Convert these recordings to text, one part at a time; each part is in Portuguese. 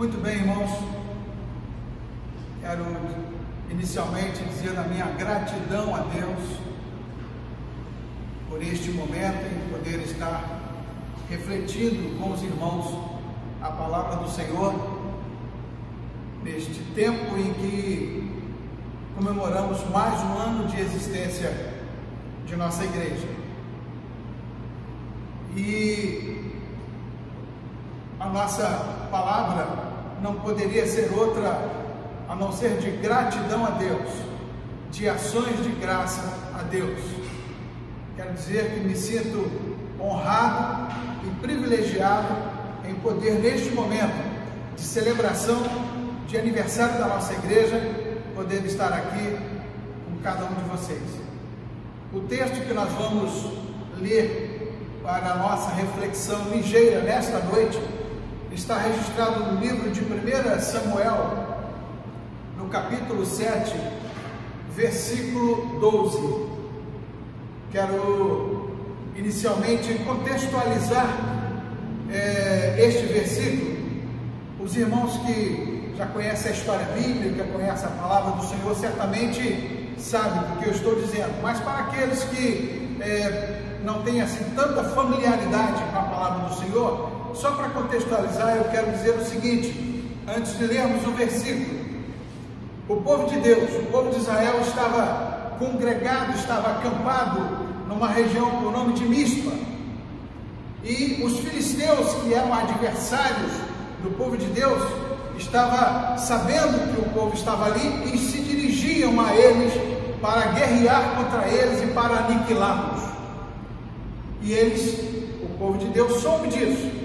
Muito bem, irmãos. Quero inicialmente dizer a minha gratidão a Deus por este momento em poder estar refletindo com os irmãos a palavra do Senhor neste tempo em que comemoramos mais um ano de existência de nossa igreja. E a nossa palavra não poderia ser outra a não ser de gratidão a Deus, de ações de graça a Deus. Quero dizer que me sinto honrado e privilegiado em poder, neste momento de celebração de aniversário da nossa igreja, poder estar aqui com cada um de vocês. O texto que nós vamos ler para a nossa reflexão ligeira nesta noite está registrado no livro de 1 Samuel, no capítulo 7, versículo 12. Quero inicialmente contextualizar é, este versículo. Os irmãos que já conhecem a história bíblica, conhecem a palavra do Senhor, certamente sabem do que eu estou dizendo, mas para aqueles que é, não têm assim tanta familiaridade com a palavra do Senhor, só para contextualizar, eu quero dizer o seguinte, antes de lermos o versículo. O povo de Deus, o povo de Israel estava congregado, estava acampado numa região com o nome de Mispa. E os filisteus, que eram adversários do povo de Deus, estavam sabendo que o povo estava ali e se dirigiam a eles para guerrear contra eles e para aniquilá-los. E eles, o povo de Deus, soube disso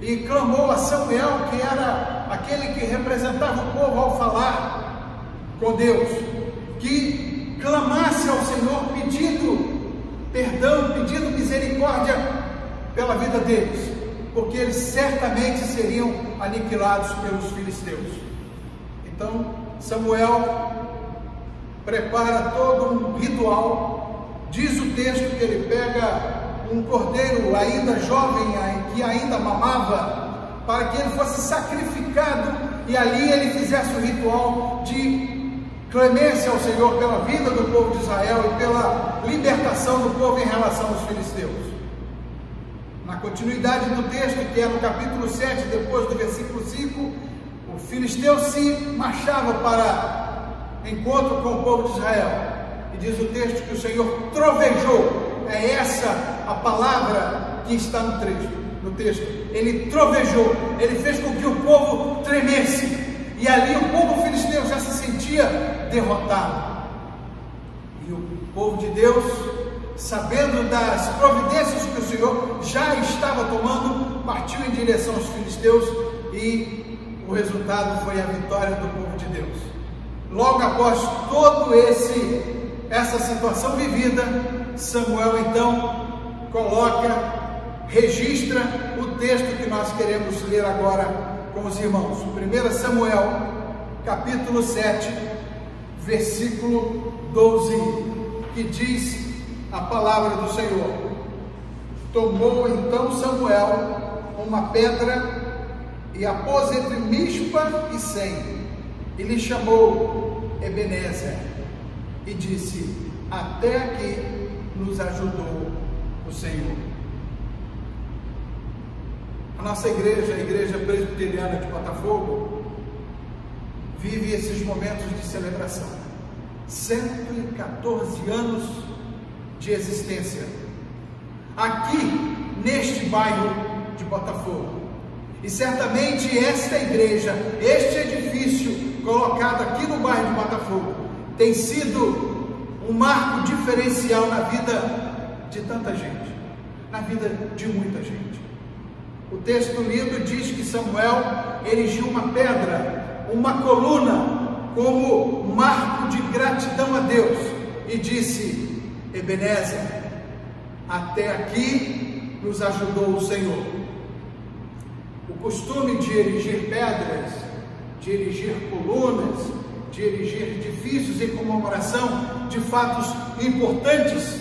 e clamou a Samuel, que era aquele que representava o povo ao falar com Deus, que clamasse ao Senhor pedindo perdão, pedindo misericórdia pela vida deles, porque eles certamente seriam aniquilados pelos filisteus. Então, Samuel prepara todo um ritual, diz o texto que ele pega um cordeiro ainda jovem, que ainda mamava, para que ele fosse sacrificado e ali ele fizesse o ritual de clemência ao Senhor pela vida do povo de Israel e pela libertação do povo em relação aos filisteus. Na continuidade do texto, que é no capítulo 7, depois do versículo 5, o filisteu se marchava para encontro com o povo de Israel. E diz o texto que o Senhor trovejou é essa a palavra que está no texto. No texto. Ele trovejou, ele fez com que o povo tremesse, e ali o povo filisteu já se sentia derrotado. E o povo de Deus, sabendo das providências que o Senhor já estava tomando, partiu em direção aos filisteus e o resultado foi a vitória do povo de Deus. Logo após todo esse essa situação vivida, Samuel então coloca, registra o texto que nós queremos ler agora com os irmãos. 1 Samuel, capítulo 7, versículo 12, que diz a palavra do Senhor. Tomou então Samuel uma pedra e a pôs entre Mispa e Sem, e lhe chamou Ebenezer, e disse: Até aqui nos ajudou o Senhor. A nossa igreja, a Igreja Presbiteriana de Botafogo, vive esses momentos de celebração. 114 anos de existência. Aqui, neste bairro de Botafogo. E certamente esta igreja, este edifício colocado aqui no bairro de Botafogo, tem sido um marco diferencial na vida de tanta gente, na vida de muita gente. O texto lido diz que Samuel erigiu uma pedra, uma coluna, como marco de gratidão a Deus e disse: Ebenezer, até aqui nos ajudou o Senhor. O costume de erigir pedras, de erigir colunas, de erigir edifícios em comemoração de fatos importantes,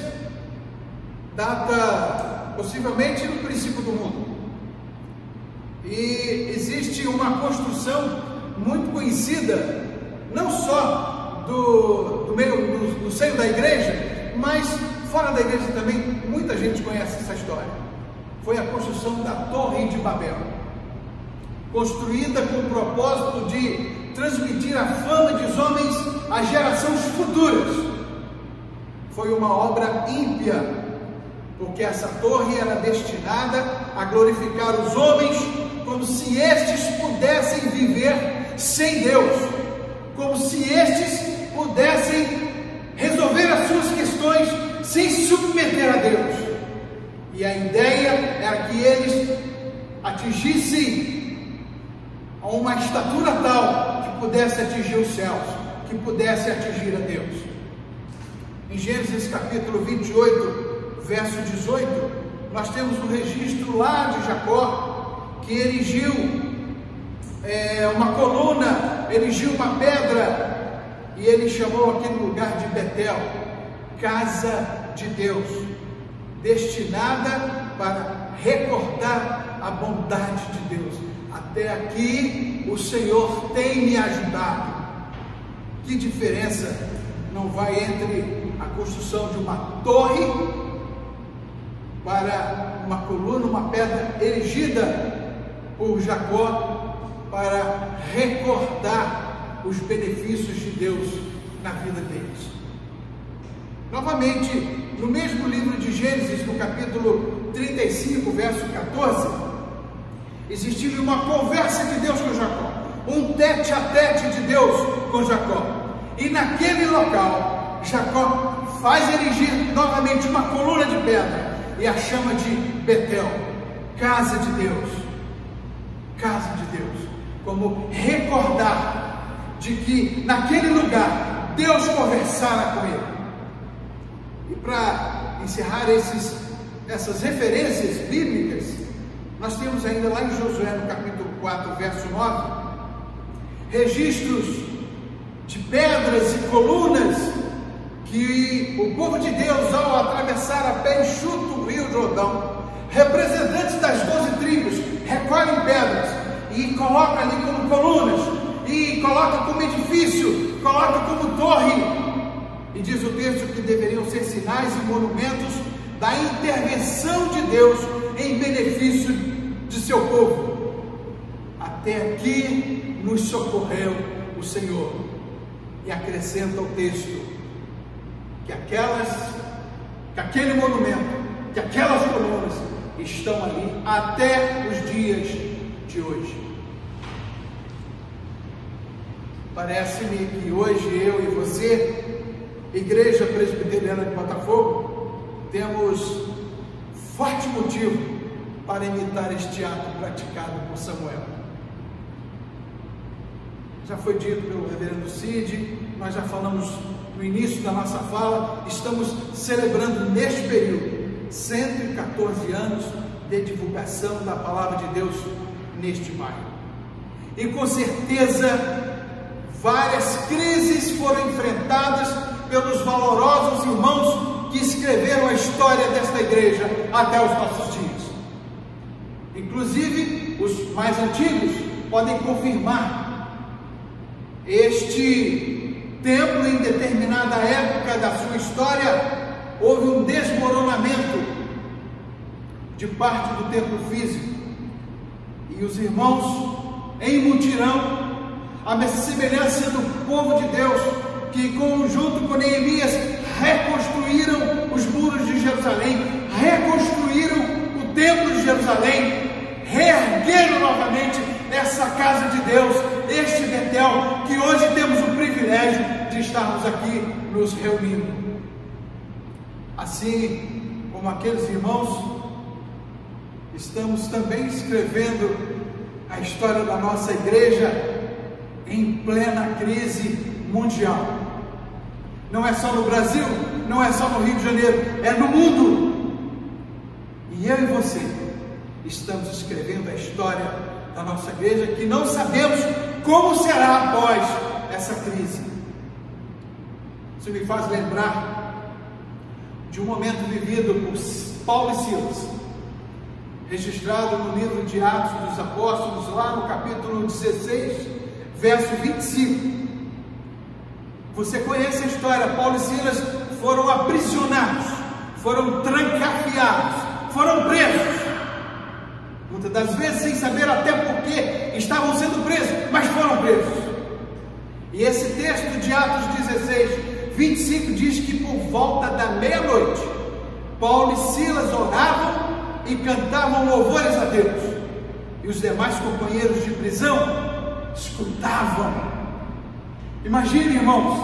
data possivelmente no princípio do mundo. E existe uma construção muito conhecida, não só do, do meio do, do seio da igreja, mas fora da igreja também muita gente conhece essa história. Foi a construção da Torre de Babel, construída com o propósito de transmitir a fama dos homens às gerações futuras. Foi uma obra ímpia, porque essa torre era destinada a glorificar os homens como se estes pudessem viver sem Deus, como se estes pudessem resolver as suas questões sem submeter a Deus. E a ideia era que eles atingissem a uma estatura tal que pudesse atingir os céus, que pudesse atingir a Deus. Em Gênesis capítulo 28, verso 18, nós temos um registro lá de Jacó que erigiu é, uma coluna, erigiu uma pedra, e ele chamou aquele lugar de Betel, casa de Deus, destinada para recordar a bondade de Deus. Até aqui o Senhor tem me ajudado. Que diferença não vai entre a construção de uma torre para uma coluna, uma pedra erigida por Jacó para recordar os benefícios de Deus na vida deles. Novamente, no mesmo livro de Gênesis, no capítulo 35, verso 14, existiu uma conversa de Deus com Jacó, um tete a tete de Deus com Jacó. E naquele local, Jacó faz erigir novamente uma coluna de pedra e a chama de Betel, casa de Deus casa de Deus, como recordar de que naquele lugar Deus conversara com ele. E para encerrar esses, essas referências bíblicas, nós temos ainda lá em Josué, no capítulo 4, verso 9, registros de pedras e colunas que o povo de Deus, ao atravessar a pé enxuto o rio Jordão, representantes das doze tribos, recolhem pedras e coloca ali como colunas, e coloca como edifício, coloca como torre. E diz o texto que deveriam ser sinais e monumentos da intervenção de Deus em benefício de seu povo. Até aqui nos socorreu o Senhor. E acrescenta o texto que aquelas, que aquele monumento, que aquelas colunas estão ali até os dias de hoje. Parece-me que hoje eu e você, Igreja Presbiteriana de Botafogo, temos forte motivo para imitar este ato praticado por Samuel. Já foi dito pelo reverendo Cid, nós já falamos no início da nossa fala, estamos celebrando neste período 114 anos de divulgação da palavra de Deus neste maio. E com certeza, várias crises foram enfrentadas pelos valorosos irmãos que escreveram a história desta igreja até os nossos dias. Inclusive, os mais antigos podem confirmar este templo em determinada época da sua história houve um desmoronamento de parte do templo físico. E os irmãos, em mutirão, a semelhança do povo de Deus, que em conjunto com Neemias reconstruíram os muros de Jerusalém, reconstruíram o templo de Jerusalém, reergueram novamente essa casa de Deus, este Betel, que hoje temos o privilégio de estarmos aqui nos reunindo. Assim como aqueles irmãos, estamos também escrevendo a história da nossa igreja em plena crise mundial. Não é só no Brasil, não é só no Rio de Janeiro, é no mundo. E eu e você estamos escrevendo a história da nossa igreja que não sabemos como será após essa crise. Isso me faz lembrar de um momento vivido por Paulo e Silas, registrado no livro de Atos dos Apóstolos, lá no capítulo 16, verso 25. Você conhece a história, Paulo e Silas foram aprisionados, foram trancafiados, foram presos. Muitas das vezes sem saber até por que estavam sendo presos. E esse texto de Atos 16, 25 diz que por volta da meia-noite, Paulo e Silas oravam e cantavam louvores a Deus. E os demais companheiros de prisão escutavam. Imagine, irmãos,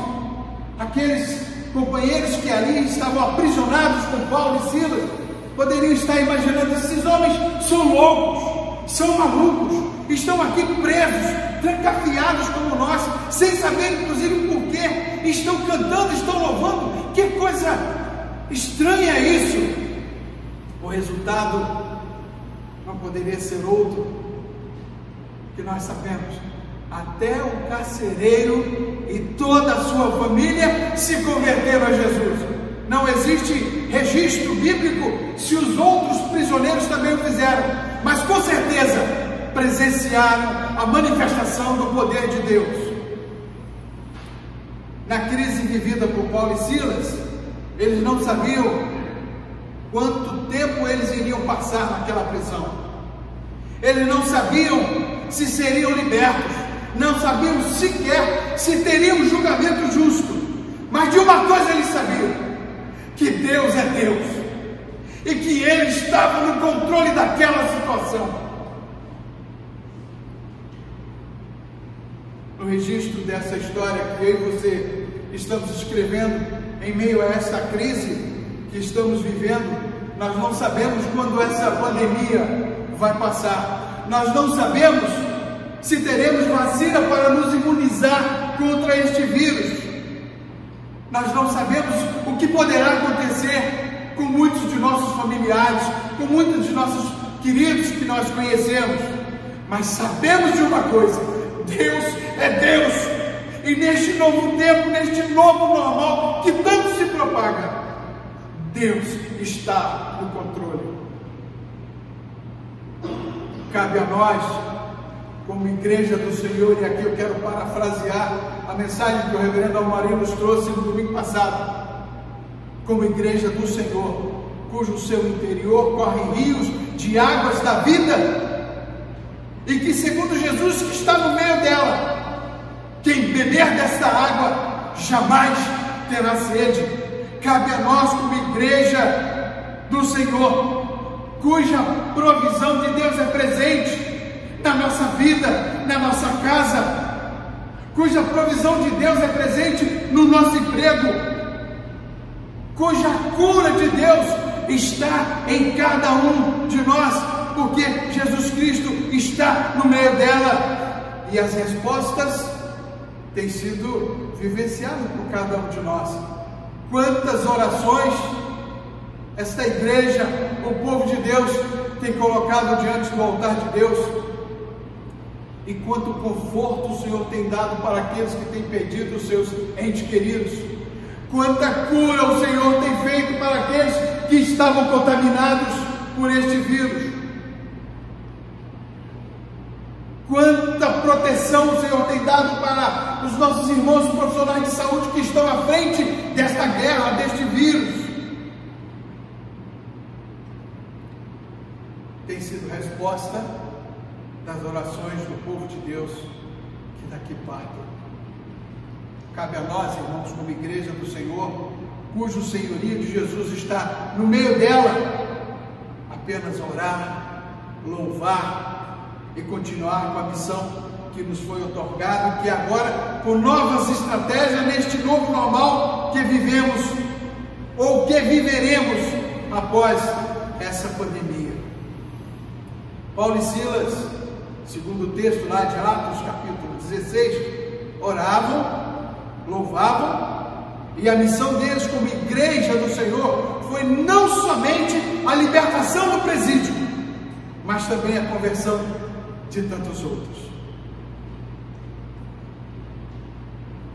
aqueles companheiros que ali estavam aprisionados com Paulo e Silas, poderiam estar imaginando: esses homens são loucos, são malucos, estão aqui presos, trancafiados como nós, sem saber inclusive por quê, estão cantando, estão louvando. Que coisa estranha isso! O resultado não poderia ser outro que nós sabemos. Até o carcereiro e toda a sua família se converteram a Jesus. Não existe registro bíblico se os outros prisioneiros também o fizeram, mas com certeza presenciaram a manifestação do poder de Deus. Na crise vivida por Paulo e Silas, eles não sabiam quanto tempo eles iriam passar naquela prisão. Eles não sabiam se seriam libertos, não sabiam sequer se teriam julgamento justo. Mas de uma coisa eles sabiam: que Deus é Deus e que Ele estava no controle daquela situação. No registro dessa história que eu e você estamos escrevendo em meio a essa crise, que estamos vivendo, nós não sabemos quando essa pandemia vai passar. Nós não sabemos se teremos vacina para nos imunizar contra este vírus. Nós não sabemos o que poderá acontecer com muitos de nossos familiares, com muitos de nossos queridos que nós conhecemos. Mas sabemos de uma coisa: Deus é Deus. E neste novo tempo, neste novo normal que tanto se propaga, Deus está no controle. Cabe a nós, como igreja do Senhor, e aqui eu quero parafrasear a mensagem que o reverendo Almarinho nos trouxe no domingo passado, como igreja do Senhor, cujo seu interior corre rios de águas da vida, e que segundo Jesus que está no meio dela, quem beber desta água jamais terá sede. Cabe a nós, como igreja do Senhor, cuja provisão de Deus é presente na nossa vida, na nossa casa, cuja provisão de Deus é presente no nosso emprego, cuja cura de Deus está em cada um de nós, porque Jesus Cristo está no meio dela e as respostas têm sido vivenciadas por cada um de nós. Quantas orações esta igreja, o povo de Deus, tem colocado diante do altar de Deus, e quanto conforto o Senhor tem dado para aqueles que têm perdido os seus entes queridos, quanta cura o Senhor tem feito para aqueles que estavam contaminados por este vírus. Quanta proteção o Senhor tem dado para os nossos irmãos profissionais de saúde que estão à frente desta guerra, deste vírus. Tem sido resposta das orações do povo de Deus que daqui partem. Cabe a nós, irmãos, como igreja do Senhor, cujo senhorio de Jesus está no meio dela, apenas orar, louvar, e continuar com a missão que nos foi otorgada, que agora, com novas estratégias neste novo normal que vivemos ou que viveremos após essa pandemia. Paulo e Silas, segundo o texto lá de Atos, capítulo 16, oravam, louvavam, e a missão deles como igreja do Senhor foi não somente a libertação do presídio, mas também a conversão de tantos outros.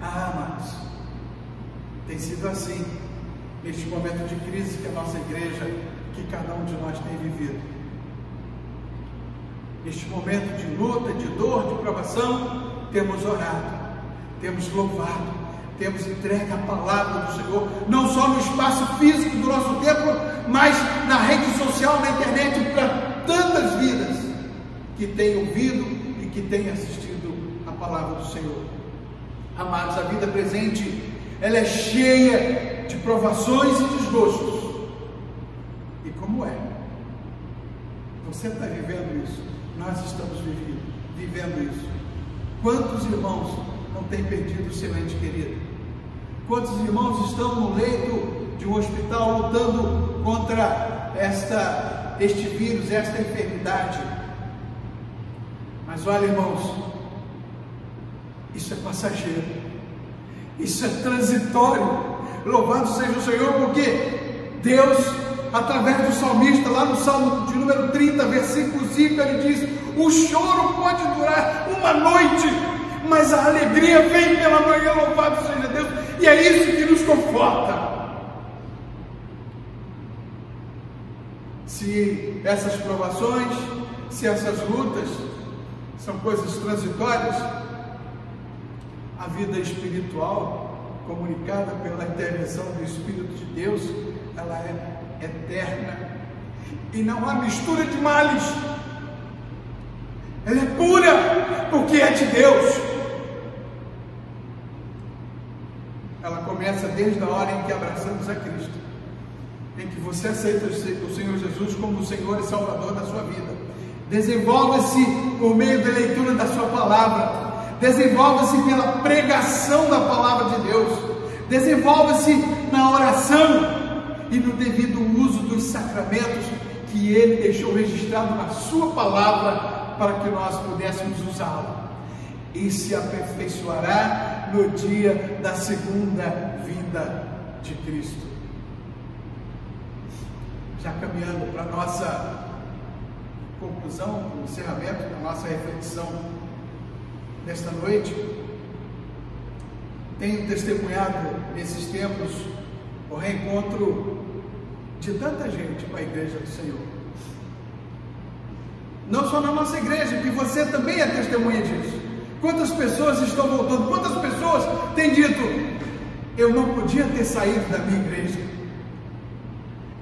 Ah, amados, tem sido assim, neste momento de crise que a nossa igreja, que cada um de nós tem vivido. Neste momento de luta, de dor, de provação, temos orado, temos louvado, temos entregue a palavra do Senhor, não só no espaço físico do nosso templo, mas na rede social, na internet, para tantas vidas que têm ouvido e que têm assistido a palavra do Senhor. Amados, a vida presente, ela é cheia de provações e desgostos. E como é? Você está vivendo isso? Nós estamos vivendo, vivendo isso. Quantos irmãos não têm perdido o seu ente querido? Quantos irmãos estão no leito de um hospital lutando contra esta, este vírus, esta enfermidade? Mas olha, irmãos, isso é passageiro, isso é transitório. Louvado seja o Senhor, porque Deus, através do salmista, lá no Salmo de número 30, versículo 5, ele diz: O choro pode durar uma noite, mas a alegria vem pela manhã, louvado seja Deus, e é isso que nos conforta. Se essas provações, se essas lutas são coisas transitórias, a vida espiritual, comunicada pela intervenção do Espírito de Deus, ela é eterna. E não há mistura de males. Ela é pura, porque é de Deus. Ela começa desde a hora em que abraçamos a Cristo, em que você aceita o Senhor Jesus como o Senhor e Salvador da sua vida. Desenvolve-se por meio da leitura da sua palavra, desenvolve-se pela pregação da palavra de Deus, desenvolve-se na oração e no devido uso dos sacramentos que Ele deixou registrado na Sua palavra para que nós pudéssemos usá-la. E se aperfeiçoará no dia da segunda vinda de Cristo. Já caminhando para a nossa conclusão, o encerramento da nossa reflexão nesta noite, tenho testemunhado nesses tempos o reencontro de tanta gente com a igreja do Senhor. Não só na nossa igreja, que você também é testemunha disso. Quantas pessoas estão voltando? Quantas pessoas têm dito: Eu não podia ter saído da minha igreja,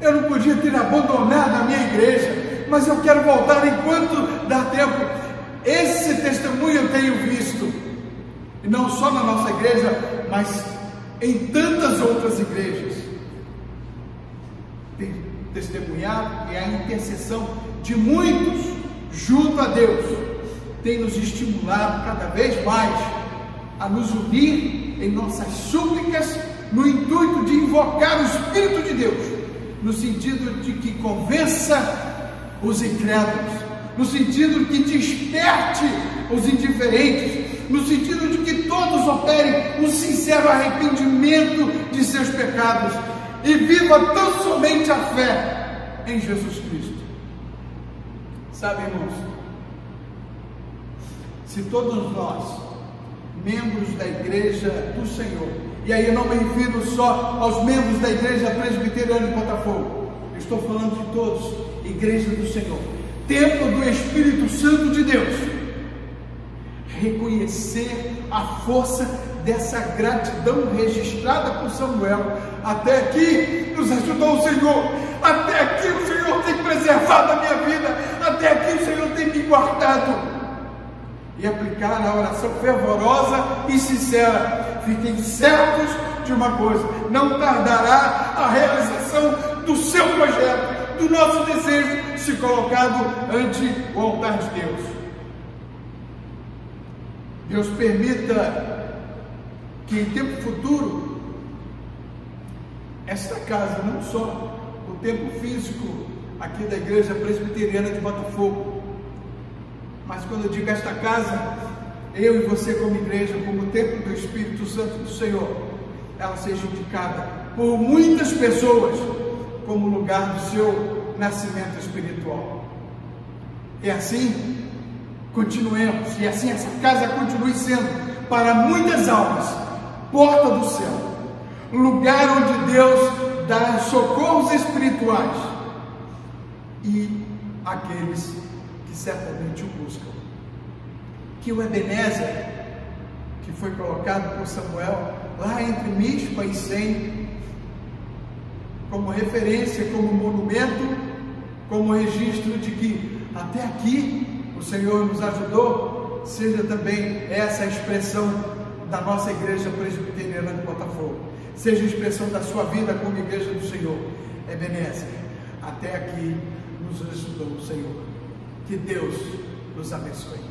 eu não podia ter abandonado a minha igreja, mas eu quero voltar enquanto dá tempo. Esse testemunho eu tenho visto, e não só na nossa igreja, mas em tantas outras igrejas. Tem testemunhado e a intercessão de muitos junto a Deus tem nos estimulado cada vez mais a nos unir em nossas súplicas no intuito de invocar o Espírito de Deus, no sentido de que convença os incrédulos, no sentido de que desperte os indiferentes, no sentido de que todos operem um sincero arrependimento de seus pecados e viva tão somente a fé em Jesus Cristo. Sabe, irmãos, se todos nós, membros da igreja do Senhor, e aí eu não me refiro só aos membros da igreja presbiteriana de Botafogo, estou falando de todos, igreja do Senhor, templo do Espírito Santo de Deus reconhecer a força dessa gratidão registrada por Samuel. Até aqui nos ajudou o Senhor, até aqui o Senhor tem preservado a minha vida, até aqui o Senhor tem me guardado. E aplicar a oração fervorosa e sincera. Fiquem certos de uma coisa: não tardará a realização do seu projeto, do nosso desejo, se colocado ante o altar de Deus. Deus permita que em tempo futuro esta casa, não só o tempo físico aqui da igreja presbiteriana de Botafogo, mas quando eu digo esta casa, eu e você como igreja, como templo do Espírito Santo do Senhor, ela seja indicada por muitas pessoas como lugar do seu nascimento espiritual. É assim continuemos, e assim essa casa continue sendo para muitas almas porta do céu, lugar onde Deus dá socorros espirituais e aqueles que certamente o buscam. Que o Ebenezer, que foi colocado por Samuel lá entre Mispa e Sem, como referência, como monumento, como registro de que até aqui o Senhor nos ajudou, seja também essa a expressão da nossa igreja presbiteriana de Botafogo, seja a expressão da sua vida como igreja do Senhor. Ebenezer, até aqui nos ajudou o Senhor. Que Deus nos abençoe.